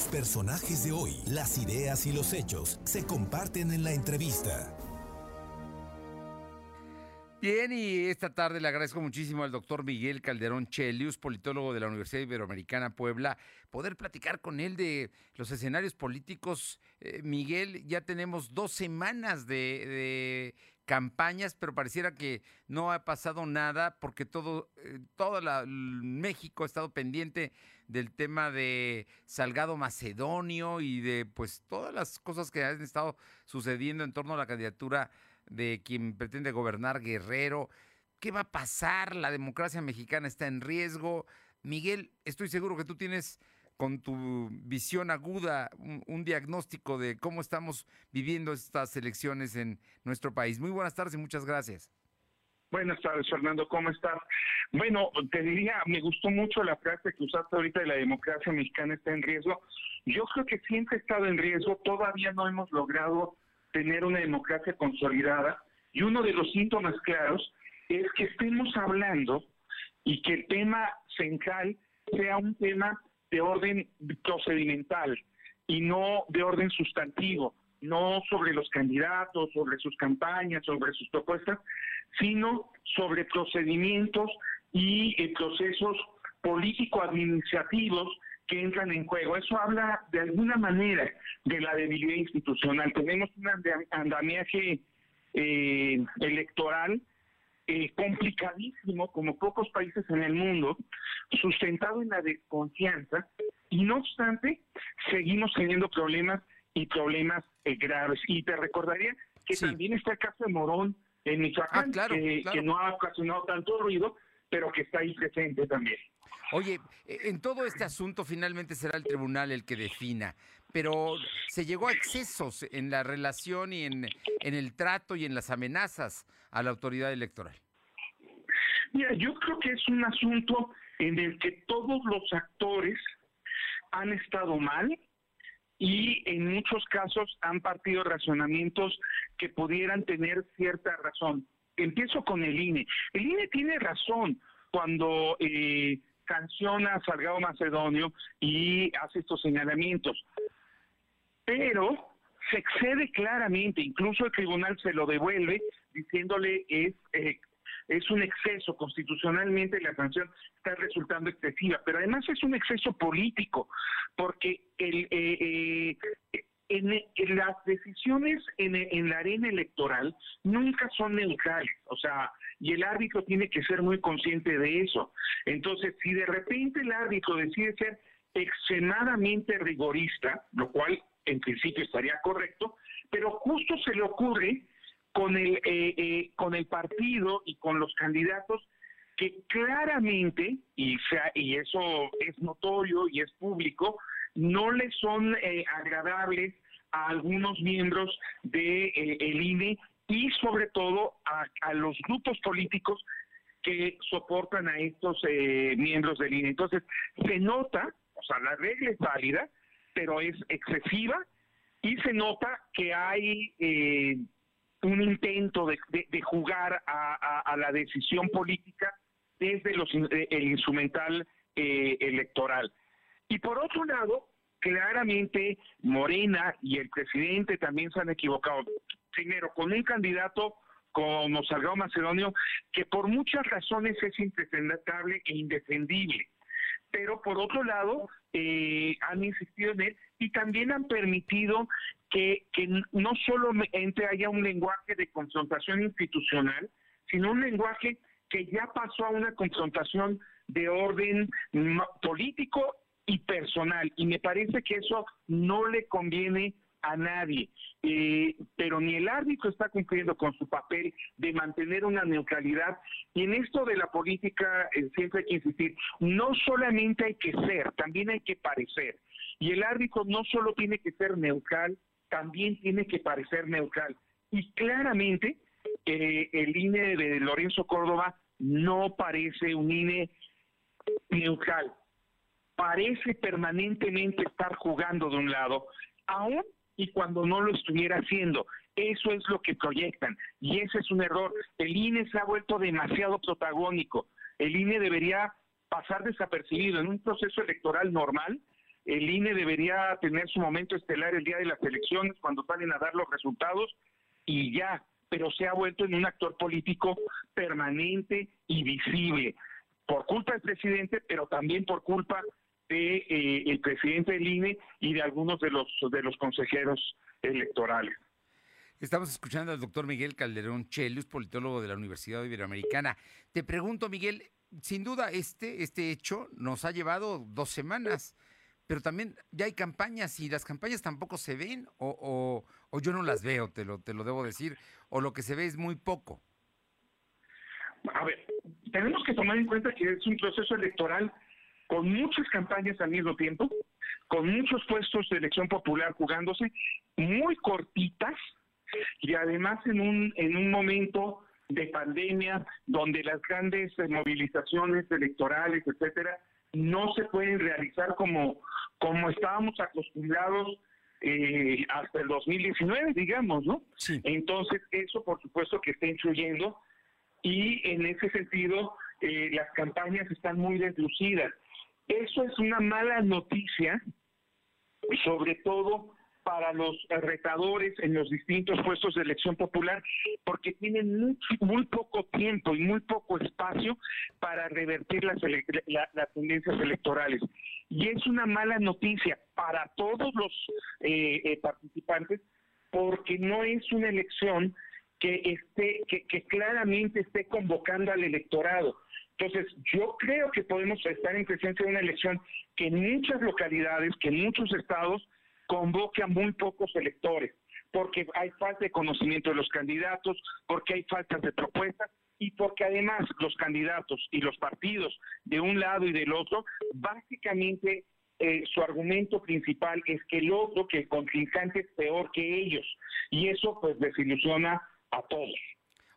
Los personajes de hoy, las ideas y los hechos se comparten en la entrevista. Bien, y esta tarde le agradezco muchísimo al doctor Miguel Calderón Chelius, politólogo de la Universidad Iberoamericana Puebla, poder platicar con él de los escenarios políticos. Eh, Miguel, ya tenemos dos semanas de, campañas, pero pareciera que no ha pasado nada porque todo, eh, todo México ha estado pendiente del tema de Salgado Macedonio y de pues todas las cosas que han estado sucediendo en torno a la candidatura de quien pretende gobernar Guerrero. ¿Qué va a pasar? La democracia mexicana está en riesgo. Miguel, estoy seguro que tú tienes con tu visión aguda un, diagnóstico de cómo estamos viviendo estas elecciones en nuestro país. Muy buenas tardes y muchas gracias. Buenas tardes, Fernando, ¿cómo estás? Bueno, te diría, me gustó mucho la frase que usaste ahorita de la democracia mexicana está en riesgo. Yo creo que siempre ha estado en riesgo, todavía no hemos logrado tener una democracia consolidada y uno de los síntomas claros es que estemos hablando y que el tema central sea un tema de orden procedimental y no de orden sustantivo, no sobre los candidatos, sobre sus campañas, sobre sus propuestas, sino sobre procedimientos y eh, procesos político-administrativos que entran en juego. Eso habla de alguna manera de la debilidad institucional. Tenemos un andamiaje eh, electoral eh, complicadísimo, como pocos países en el mundo, sustentado en la desconfianza, y no obstante, seguimos teniendo problemas y problemas eh, graves. Y te recordaría que también está el caso de Morón en Michoacán, ah, que no ha ocasionado tanto ruido, pero que está ahí presente también. Oye, e, en todo este asunto finalmente será el tribunal el que defina, pero se llegó a excesos en la relación y en, en el trato y en las amenazas a la autoridad electoral. Mira, yo creo que es un asunto en el que todos los actores han estado mal y en muchos casos han partido razonamientos que pudieran tener cierta razón. Empiezo con el INE. El INE tiene razón cuando eh, sanciona a Salgado Macedonio y hace estos señalamientos. Pero se excede claramente, incluso el tribunal se lo devuelve diciéndole es eh, es un exceso constitucionalmente la sanción está resultando excesiva, pero además es un exceso político porque el, eh, eh, en, las decisiones en, en la arena electoral nunca son neutrales, o sea, y el árbitro tiene que ser muy consciente de eso. Entonces, si de repente el árbitro decide ser extremadamente rigorista, lo cual en principio estaría correcto, pero justo se le ocurre con el, eh, eh, con el partido y con los candidatos que claramente, y, y eso es notorio y es público, no le son eh, agradables a algunos miembros del de, el INE y sobre todo a, los grupos políticos que soportan a estos eh, miembros del INE. Entonces, se nota, o sea, la regla es válida, pero es excesiva y se nota que hay eh, un intento de, jugar a, la decisión política desde los, eh, el instrumental electoral. Y por otro lado, claramente Morena y el presidente también se han equivocado primero, con un candidato como Salgado Macedonio, que por muchas razones es impresentable e indefendible. Pero por otro lado, eh, han insistido en él y también han permitido que, que no solamente haya un lenguaje de confrontación institucional, sino un lenguaje que ya pasó a una confrontación de orden político y personal. Y me parece que eso no le conviene a nadie. Eh, pero ni el árbitro está cumpliendo con su papel de mantener una neutralidad. Y en esto de la política eh, siempre hay que insistir, no solamente hay que ser, también hay que parecer. Y el árbitro no solo tiene que ser neutral, también tiene que parecer neutral. Y claramente eh, el INE de Lorenzo Córdoba no parece un INE neutral. Parece permanentemente estar jugando de un lado, aún y cuando no lo estuviera haciendo. Eso es lo que proyectan y ese es un error. El INE se ha vuelto demasiado protagónico. El INE debería pasar desapercibido en un proceso electoral normal. el INE debería tener su momento estelar el día de las elecciones cuando salen a dar los resultados y ya, pero se ha vuelto en un actor político permanente y visible por culpa del presidente, pero también por culpa de eh, el presidente del INE y de algunos de los de los consejeros electorales. Estamos escuchando al doctor Miguel Calderón Chelius, politólogo de la Universidad Iberoamericana. Te pregunto, Miguel, sin duda este, este hecho nos ha llevado dos semanas, pero también ya hay campañas y las campañas tampoco se ven o, o, yo no las veo, te lo, te lo debo decir, o lo que se ve es muy poco. A ver, tenemos que tomar en cuenta que es un proceso electoral con muchas campañas al mismo tiempo, con muchos puestos de elección popular jugándose, muy cortitas y además en un, en un momento de pandemia donde las grandes movilizaciones electorales, etcétera, no se pueden realizar como, como estábamos acostumbrados eh, hasta el 2019, digamos, ¿no? Entonces, eso por supuesto que está influyendo y en ese sentido eh, las campañas están muy deslucidas. Eso es una mala noticia, sobre todo para los retadores en los distintos puestos de elección popular, porque tienen muy, poco tiempo y muy poco espacio para revertir las, tendencias electorales. Y es una mala noticia para todos los eh, eh, participantes, porque no es una elección que esté, que claramente esté convocando al electorado entonces, yo creo que podemos estar en presencia de una elección que en muchas localidades, que en muchos estados, convoque a muy pocos electores, porque hay falta de conocimiento de los candidatos, porque hay falta de propuestas y porque además los candidatos y los partidos de un lado y del otro, básicamente eh, su argumento principal es que el otro, que el contrincante es peor que ellos. Y eso pues desilusiona a todos.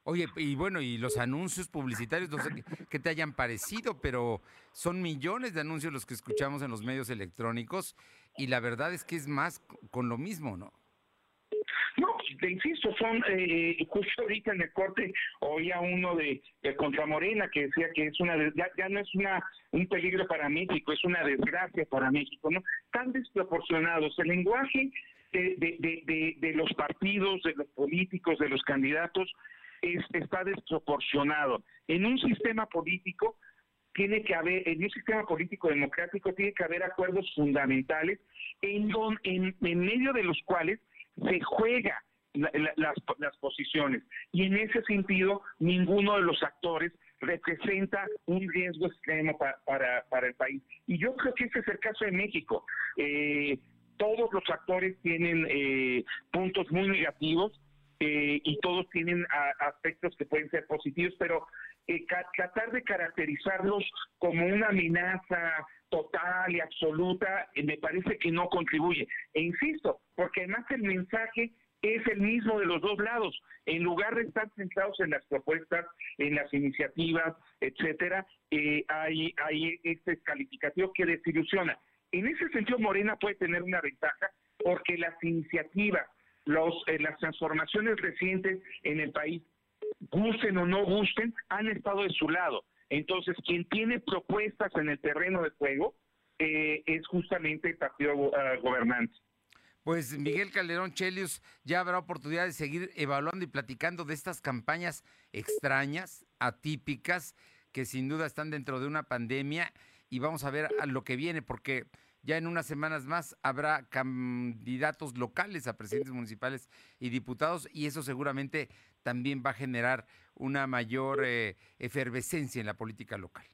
Oye, y bueno, y los anuncios publicitarios, no sé qué, te hayan parecido, pero son millones de anuncios los que escuchamos en los medios electrónicos y la verdad es que es más con lo mismo, ¿no? No, te insisto, son, eh, justo ahorita en el corte oía uno de, de Contra Morena que decía que es una, ya, ya no es una un peligro para México, es una desgracia para México, ¿no? Tan desproporcionados. El lenguaje de, de, de, de los partidos, de los políticos, de los candidatos, está desproporcionado. En un sistema político tiene que haber, en un sistema político democrático tiene que haber acuerdos fundamentales en, don, en, medio de los cuales se juega las, posiciones. Y en ese sentido, ninguno de los actores representa un riesgo extremo para, para el país. Y yo creo que ese es el caso de México. Eh, todos los actores tienen eh, puntos muy negativos eh, y todos tienen aspectos que pueden ser positivos, pero eh, tratar de caracterizarlos como una amenaza total y absoluta eh, me parece que no contribuye. E insisto, porque además el mensaje es el mismo de los dos lados. En lugar de estar centrados en las propuestas, en las iniciativas, etcétera, hay, hay este que desilusiona. En ese sentido, Morena puede tener una ventaja porque las iniciativas los, eh, las transformaciones recientes en el país, gusten o no gusten, han estado de su lado. Entonces, quien tiene propuestas en el terreno de juego eh, es justamente el partido ah, gobernante. Pues Miguel Calderón Chelius, ya habrá oportunidad de seguir evaluando y platicando de estas campañas extrañas, atípicas, que sin duda están dentro de una pandemia y vamos a ver a lo que viene, porque ya en unas semanas más habrá candidatos locales a presidentes municipales y diputados y eso seguramente también va a generar una mayor eh, efervescencia en la política local.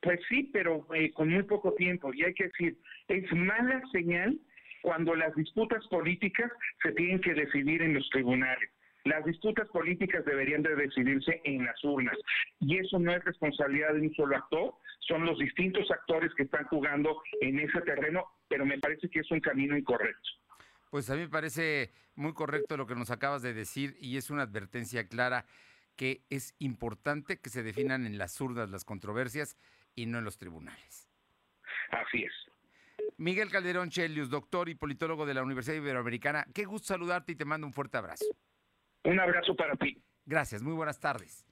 Pues sí, pero eh, con muy poco tiempo. Y hay que decir, es mala señal cuando las disputas políticas se tienen que decidir en los tribunales. Las disputas políticas deberían de decidirse en las urnas. Y eso no es responsabilidad de un solo actor, son los distintos actores que están jugando en ese terreno, pero me parece que es un camino incorrecto. Pues a mí me parece muy correcto lo que nos acabas de decir y es una advertencia clara que es importante que se definan en las urnas las controversias y no en los tribunales. Así es. Miguel Calderón Chelius, doctor y politólogo de la Universidad Iberoamericana, qué gusto saludarte y te mando un fuerte abrazo. Un abrazo para ti. Gracias, muy buenas tardes.